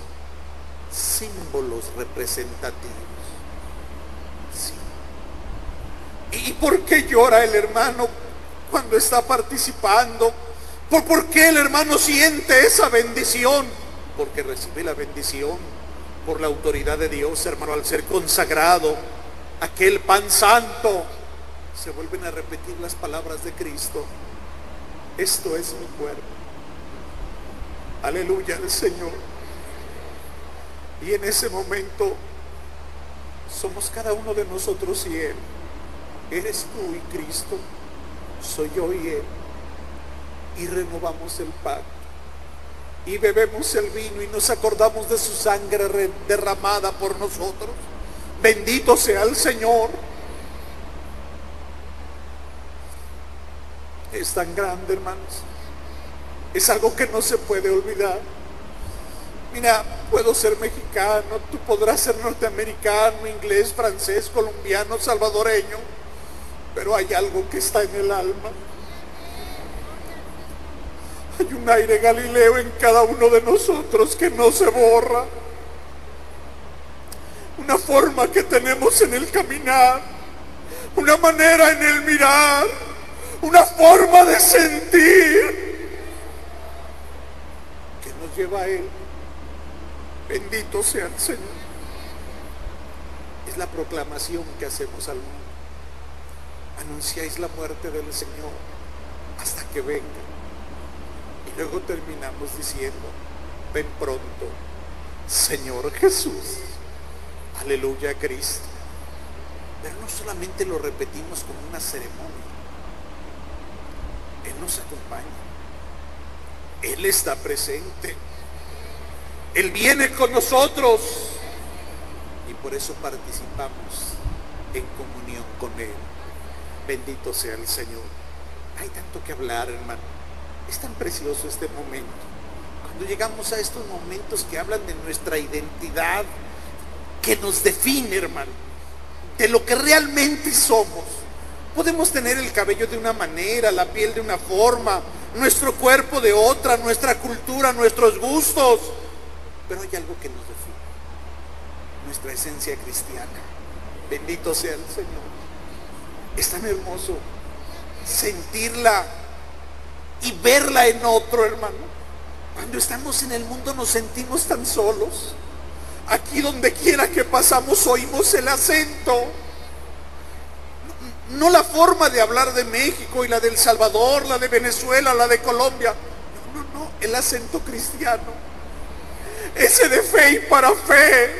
Símbolos representativos ¿Y por qué llora el hermano cuando está participando? ¿Por, ¿Por qué el hermano siente esa bendición? Porque recibe la bendición por la autoridad de Dios, hermano, al ser consagrado, aquel pan santo. Se vuelven a repetir las palabras de Cristo. Esto es mi cuerpo. Aleluya al Señor. Y en ese momento somos cada uno de nosotros y Él. Eres tú y Cristo, soy yo y Él. Y renovamos el pacto. Y bebemos el vino y nos acordamos de su sangre derramada por nosotros. Bendito sea el Señor. es tan grande, hermanos. Es algo que no se puede olvidar. Mira, puedo ser mexicano, tú podrás ser norteamericano, inglés, francés, colombiano, salvadoreño, pero hay algo que está en el alma. Un aire galileo en cada uno de nosotros que no se borra. Una forma que tenemos en el caminar, una manera en el mirar, una forma de sentir que nos lleva a Él. Bendito sea el Señor. Es la proclamación que hacemos al mundo. Anunciáis la muerte del Señor hasta que venga. Luego terminamos diciendo, ven pronto, Señor Jesús. Aleluya Cristo. Pero no solamente lo repetimos como una ceremonia. Él nos acompaña. Él está presente. Él viene con nosotros y por eso participamos en comunión con Él. Bendito sea el Señor. Hay tanto que hablar, hermano. Es tan precioso este momento. Cuando llegamos a estos momentos que hablan de nuestra identidad, que nos define, hermano, de lo que realmente somos. Podemos tener el cabello de una manera, la piel de una forma, nuestro cuerpo de otra, nuestra cultura, nuestros gustos pero hay algo que nos define, nuestra esencia cristiana. Bendito sea el Señor. Es tan hermoso sentirla y verla en otro, hermano. Cuando estamos en el mundo nos sentimos tan solos. Aquí donde quiera que pasamos oímos el acento. No la forma de hablar de México y la del Salvador, la de Venezuela, la de Colombia. No, no, no, el acento cristiano ese de fe y para fe,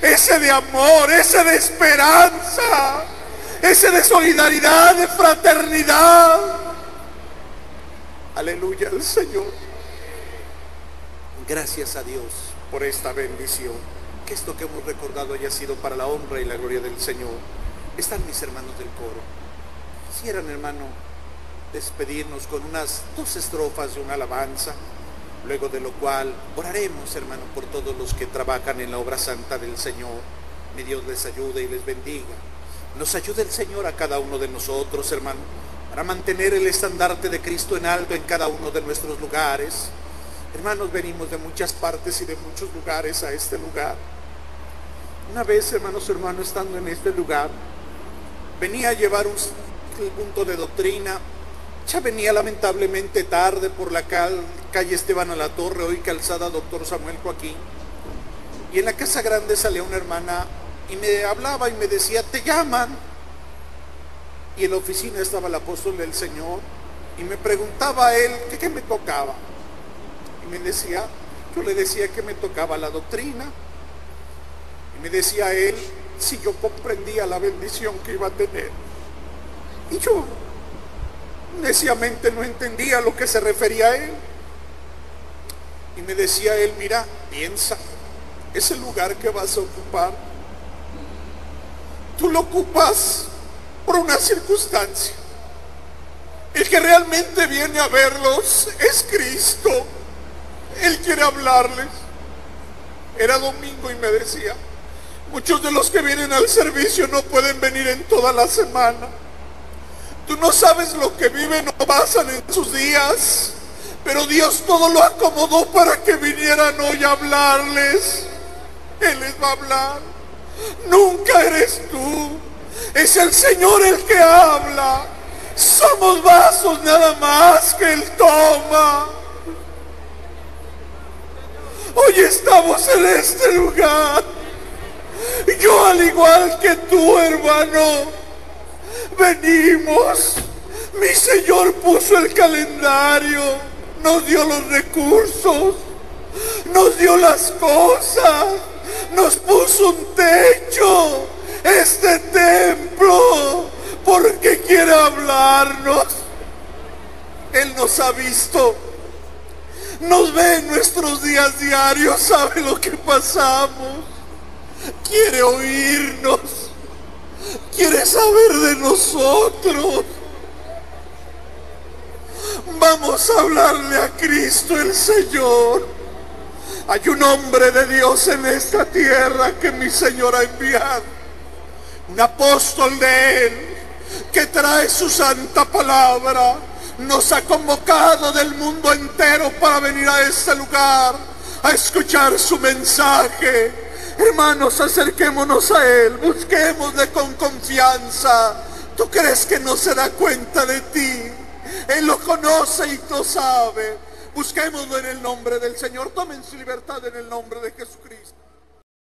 ese de amor, ese de esperanza, ese de solidaridad, de fraternidad. Aleluya al Señor. Gracias a Dios por esta bendición. Que esto que hemos recordado haya sido para la honra y la gloria del Señor. Están mis hermanos del coro. Quisieran, hermano, despedirnos con unas dos estrofas de una alabanza. Luego de lo cual oraremos, hermano, por todos los que trabajan en la obra santa del Señor. Mi Dios les ayude y les bendiga. Nos ayude el Señor a cada uno de nosotros, hermano, para mantener el estandarte de Cristo en alto en cada uno de nuestros lugares. Hermanos, venimos de muchas partes y de muchos lugares a este lugar. Una vez, hermanos, hermanos, estando en este lugar, venía a llevar un punto de doctrina ya venía lamentablemente tarde por la calle Esteban a la Torre, hoy calzada Doctor Samuel Joaquín. Y en la casa grande salía una hermana y me hablaba y me decía, te llaman. Y en la oficina estaba el apóstol del Señor y me preguntaba a él qué, me tocaba. Y me decía, yo le decía que me tocaba la doctrina. Y me decía él si yo comprendía la bendición que iba a tener. Y yo neciamente no entendía lo que se refería a él. Y me decía él, mira, piensa, ese lugar que vas a ocupar, tú lo ocupas por una circunstancia. El que realmente viene a verlos es Cristo. Él quiere hablarles. Era domingo y me decía, muchos de los que vienen al servicio no pueden venir en toda la semana Tú no sabes lo que viven o pasan en sus días, pero Dios todo lo acomodó para que vinieran hoy a hablarles. Él les va a hablar. Nunca eres tú. Es el Señor el que habla. Somos vasos nada más que Él toma. Hoy estamos en este lugar. Yo al igual que tú, hermano, venimos. Mi Señor puso el calendario, nos dio los recursos, nos dio las cosas, nos puso un techo, este templo, porque quiere hablarnos. Él nos ha visto, nos ve en nuestros días diarios, sabe lo que pasamos, quiere oírnos quiere saber de nosotros. Vamos a hablarle a Cristo el Señor. Hay un hombre de Dios en esta tierra que mi Señor ha enviado. Un apóstol de Él que trae su santa palabra. Nos ha convocado del mundo entero para venir a este lugar a escuchar su mensaje. Hermanos, acerquémonos a Él, busquémosle con confianza. ¿Tú crees que no se da cuenta de ti? Él lo conoce y lo sabe. Busquémoslo en el nombre del Señor. Tomen su libertad en el nombre de Jesucristo.